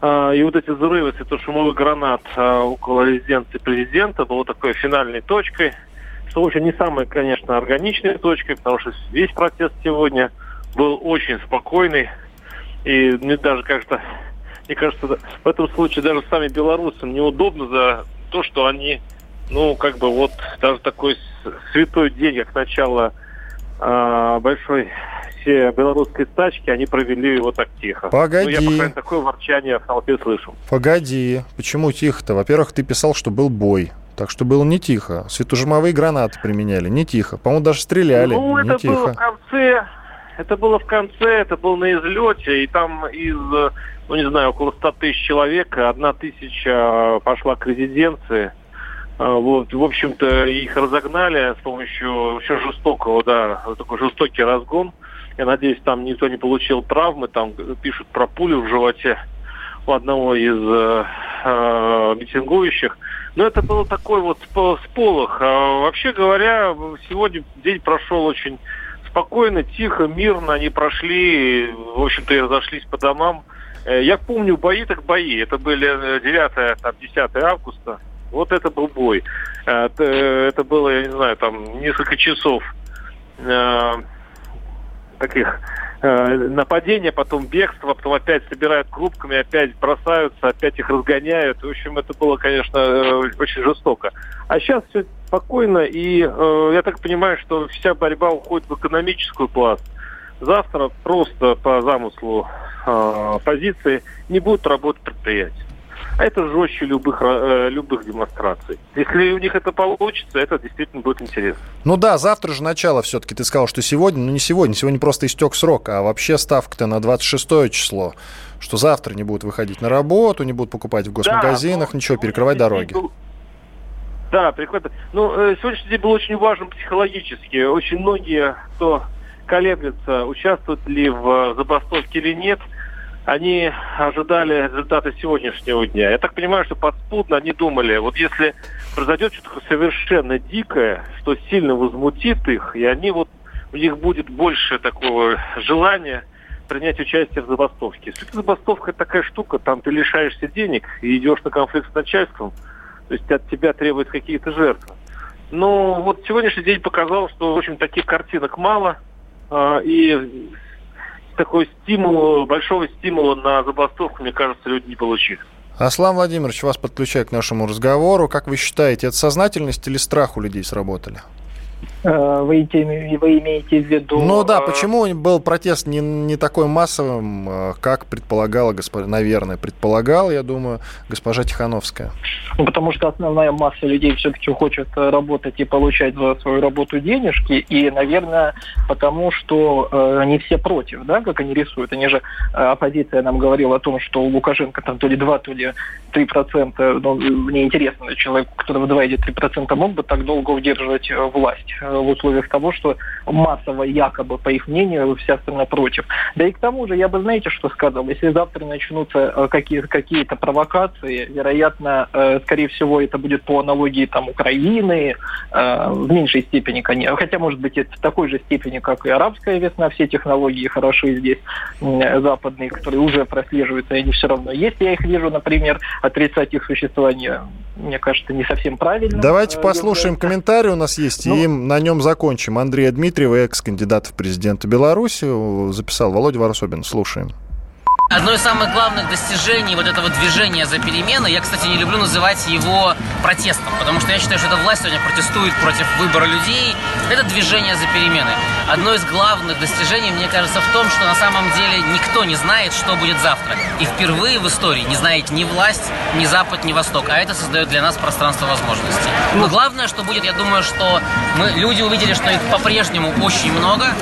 Э, и вот эти взрывы светошумовых гранат э, около резиденции президента было такой финальной точкой. Что, в общем, не самой, конечно, органичной точкой, потому что весь протест сегодня был очень спокойный. И мне даже как-то, мне кажется, в этом случае даже сами белорусам неудобно за то, что они, ну, как бы вот даже такой святой день, как начало большой все белорусской стачки, они провели его так тихо. Погоди. Ну, я, по крайней такое ворчание в толпе слышал. Погоди. Почему тихо-то? Во-первых, ты писал, что был бой. Так что было не тихо. Светожимовые гранаты применяли, не тихо. По-моему, даже стреляли, ну, не это тихо. было в конце, Это было в конце, это было на излете, и там из, ну не знаю, около 100 тысяч человек, одна тысяча пошла к резиденции. А, вот, в общем-то, их разогнали с помощью очень жестокого, да, такой жестокий разгон. Я надеюсь, там никто не получил травмы, там пишут про пулю в животе у одного из э, э, митингующих. Но это было такой вот сполох. А вообще говоря, сегодня день прошел очень спокойно, тихо, мирно. Они прошли, в общем-то, и разошлись по домам. Э, я помню бои так бои. Это были 9 там, 10 августа. Вот это был бой. Это, это было, я не знаю, там несколько часов э, таких э, нападения, потом бегство, потом опять собирают группками, опять бросаются, опять их разгоняют. В общем, это было, конечно, э, очень жестоко. А сейчас все спокойно, и э, я так понимаю, что вся борьба уходит в экономическую пласт. Завтра просто по замыслу э, позиции не будут работать предприятия. А это жестче любых, э, любых демонстраций. Если у них это получится, это действительно будет интересно. Ну да, завтра же начало все-таки. Ты сказал, что сегодня, ну не сегодня, сегодня просто истек срок, а вообще ставка-то на 26 число. Что завтра не будут выходить на работу, не будут покупать в госмагазинах, да, ничего, перекрывать дороги. Был... Да, прикольно. Ну, э, сегодняшний день был очень важен психологически. Очень многие, кто колеблется, участвуют ли в забастовке или нет – они ожидали результата сегодняшнего дня. Я так понимаю, что подспудно они думали, вот если произойдет что-то совершенно дикое, что сильно возмутит их, и они вот, у них будет больше такого желания принять участие в забастовке. Если забастовка такая штука, там ты лишаешься денег и идешь на конфликт с начальством, то есть от тебя требуют какие-то жертвы. Но вот сегодняшний день показал, что, в общем, таких картинок мало, а, и такой стимул, большого стимула на забастовку, мне кажется, люди не получили. Аслан Владимирович, вас подключаю к нашему разговору. Как вы считаете, это сознательность или страх у людей сработали? Э, вы, вы имеете в виду... Ну да, э, почему был протест не, не такой массовым, э, как предполагала, госпожа, наверное, предполагала, я думаю, госпожа Тихановская? Ну, потому что основная масса людей все-таки хочет работать и получать за свою работу денежки, и, наверное, потому что э, они все против, да, как они рисуют. Они же, оппозиция нам говорила о том, что у Лукашенко там то ли 2, то ли 3 процента, ну, мне интересно, человек, который в 2 или 3 процента мог бы так долго удерживать власть в условиях того, что массово якобы, по их мнению, вся страна против. Да и к тому же, я бы, знаете, что сказал, если завтра начнутся э, какие- какие-то провокации, вероятно, э, скорее всего, это будет по аналогии там Украины, э, в меньшей степени, конечно, хотя, может быть, это в такой же степени, как и арабская весна, все технологии хороши здесь, западные, которые уже прослеживаются, и они все равно есть. Я их вижу, например, отрицать их существование, мне кажется, не совсем правильно. Давайте послушаем комментарий, у нас есть, ну, и на нем закончим. Андрей Дмитриев, экс-кандидат в президенты Беларуси, записал Володя Варсобин. Слушаем. Одно из самых главных достижений вот этого движения за перемены, я, кстати, не люблю называть его протестом, потому что я считаю, что эта власть сегодня протестует против выбора людей. Это движение за перемены. Одно из главных достижений, мне кажется, в том, что на самом деле никто не знает, что будет завтра. И впервые в истории не знает ни власть, ни Запад, ни Восток. А это создает для нас пространство возможностей. Но главное, что будет, я думаю, что мы, люди увидели, что их по-прежнему очень много,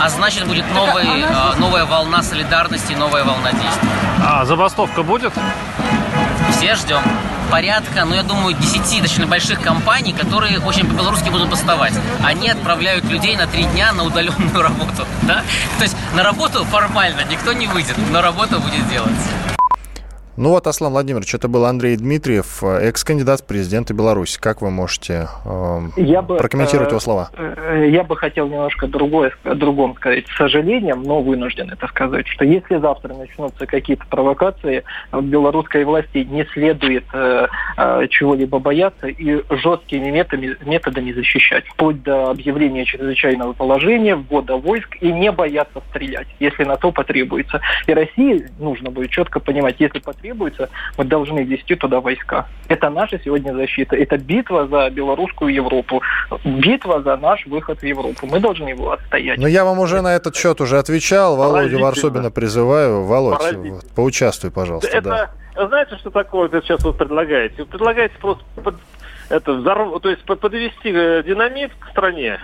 а значит будет новый, э, новая волна солидарности, новая волна действий. А забастовка будет? Все ждем. Порядка, ну, я думаю, 10 достаточно больших компаний, которые очень по-белорусски будут бастовать. Они отправляют людей на три дня на удаленную работу. Да? То есть на работу формально никто не выйдет, но работа будет делаться. Ну вот, Аслан Владимирович, это был Андрей Дмитриев, экс-кандидат в президенты Беларуси. Как вы можете э, я бы, прокомментировать э, его слова? Э, я бы хотел немножко другое, другом сказать. С сожалением, но вынужден это сказать, что если завтра начнутся какие-то провокации, белорусской власти не следует э, э, чего-либо бояться и жесткими методами, методами защищать, вплоть до объявления чрезвычайного положения, ввода войск и не бояться стрелять, если на то потребуется. И России нужно будет четко понимать, если потребуется требуется, мы должны ввести туда войска. Это наша сегодня защита. Это битва за белорусскую Европу. Битва за наш выход в Европу. Мы должны его отстоять. Но я вам уже на этот счет уже отвечал. Володю Варсобина призываю. Володь, вот, поучаствуй, пожалуйста. Это, да. знаете, что такое это сейчас вы предлагаете? Вы предлагаете просто под, это, взорв... то есть подвести э, динамит к стране,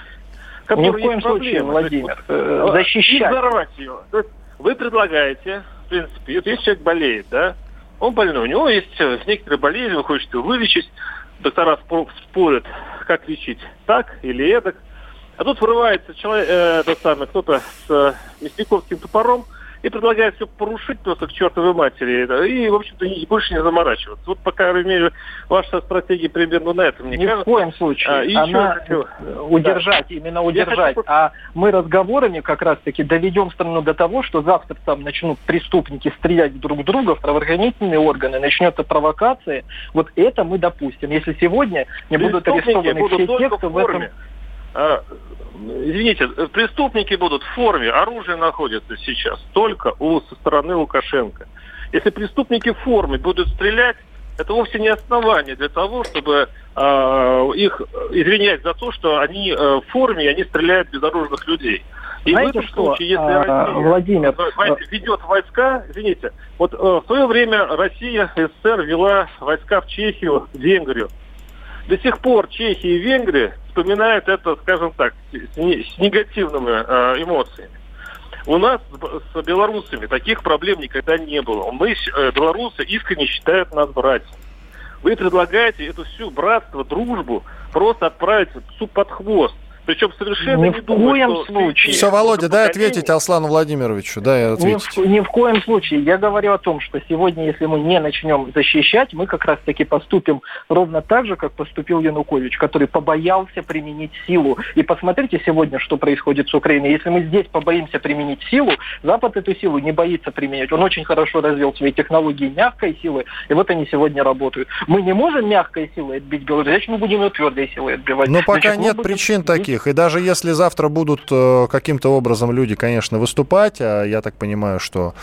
Ни в коем случае, Владимир, э, защищать. И взорвать ее. Вы предлагаете, в принципе, если человек болеет, да, он больной, у него есть э, некоторые болезни, он хочет его вылечить, доктора спорят, как лечить, так или эдак. А тут вырывается человек, э, тот самый, кто-то с э, мясниковским топором, и предлагает все порушить просто к чертовой матери. И, в общем-то, больше не заморачиваться. Вот, по крайней мере, ваша стратегия примерно на этом, мне Ни кажется. в коем случае. А, и Она хочу... удержать, да. именно удержать. Хочу... А мы разговорами как раз-таки доведем страну до того, что завтра там начнут преступники стрелять друг друга в правоохранительные органы, начнется провокация. Вот это мы допустим. Если сегодня не будут арестованы все те, кто в, в этом извините, преступники будут в форме, оружие находится сейчас только у со стороны Лукашенко. Если преступники в форме будут стрелять, это вовсе не основание для того, чтобы э, их извинять за то, что они э, в форме и они стреляют безоружных людей. И Знаете в этом что, случае, если а, Россия Владимир, ведет войска, извините, вот э, в свое время Россия, СССР вела войска в Чехию, в Венгрию. До сих пор Чехия и Венгрия вспоминают это, скажем так, с, с негативными э, эмоциями. У нас с белорусами таких проблем никогда не было. Мы, э, белорусы, искренне считают нас братьями. Вы предлагаете эту всю братство, дружбу просто отправить под хвост. Причем совершенно ни не в думаю, коем что... случае. Все, Володя, дай ответить Аслану Владимировичу. Дай ответить. Ни в, ни в коем случае. Я говорю о том, что сегодня, если мы не начнем защищать, мы как раз-таки поступим ровно так же, как поступил Янукович, который побоялся применить силу. И посмотрите сегодня, что происходит с Украиной. Если мы здесь побоимся применить силу, Запад эту силу не боится применять. Он очень хорошо развил свои технологии мягкой силы, и вот они сегодня работают. Мы не можем мягкой силой отбить Беларусь, значит, мы будем ее твердой силой отбивать. Но пока значит, нет причин таких таких. И даже если завтра будут э, каким-то образом люди, конечно, выступать, а я так понимаю, что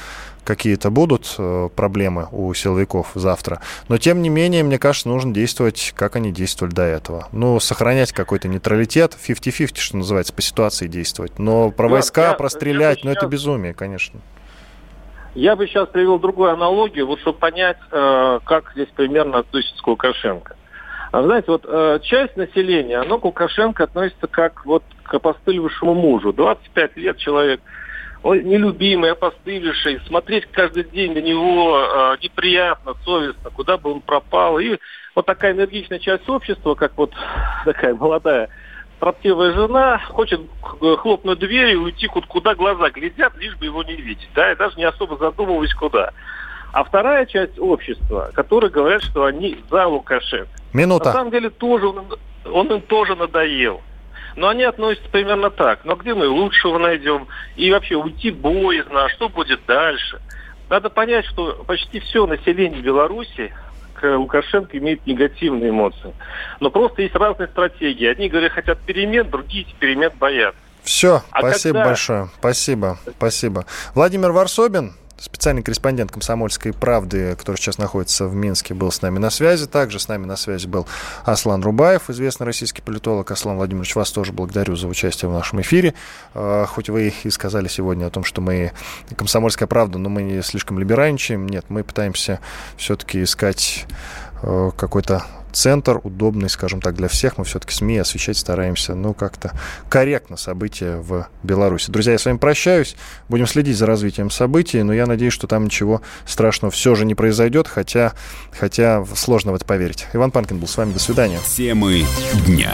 какие-то будут э, проблемы у силовиков завтра. Но, тем не менее, мне кажется, нужно действовать, как они действовали до этого. Ну, сохранять какой-то нейтралитет, 50-50, что называется, по ситуации действовать. Но про войска, я, прострелять, я ну, это безумие, конечно. Я бы сейчас привел другую аналогию, вот чтобы понять, э, как здесь примерно относится Лукашенко. А знаете, вот э, часть населения, оно к Лукашенко относится как вот к опостылевшему мужу. 25 лет человек, он нелюбимый, опостылевший, смотреть каждый день на него э, неприятно, совестно, куда бы он пропал. И вот такая энергичная часть общества, как вот такая молодая строптивая жена, хочет хлопнуть дверью и уйти куда глаза глядят, лишь бы его не видеть. Да, и даже не особо задумываясь, куда. А вторая часть общества, которые говорят, что они за Лукашенко. Минута. На самом деле тоже он, он им тоже надоел. Но они относятся примерно так. Но где мы лучшего найдем? И вообще уйти боязно, а что будет дальше? Надо понять, что почти все население Беларуси к Лукашенко имеет негативные эмоции. Но просто есть разные стратегии. Одни говорят, хотят перемен, другие перемен боятся. Все, а спасибо когда... большое. Спасибо, спасибо. Владимир Варсобин, специальный корреспондент «Комсомольской правды», который сейчас находится в Минске, был с нами на связи. Также с нами на связи был Аслан Рубаев, известный российский политолог. Аслан Владимирович, вас тоже благодарю за участие в нашем эфире. А, хоть вы и сказали сегодня о том, что мы «Комсомольская правда», но мы не слишком либеральничаем. Нет, мы пытаемся все-таки искать э, какой-то центр удобный, скажем так, для всех. Мы все-таки СМИ освещать стараемся, ну, как-то корректно события в Беларуси. Друзья, я с вами прощаюсь. Будем следить за развитием событий, но я надеюсь, что там ничего страшного все же не произойдет, хотя, хотя сложно в это поверить. Иван Панкин был с вами. До свидания. Темы дня.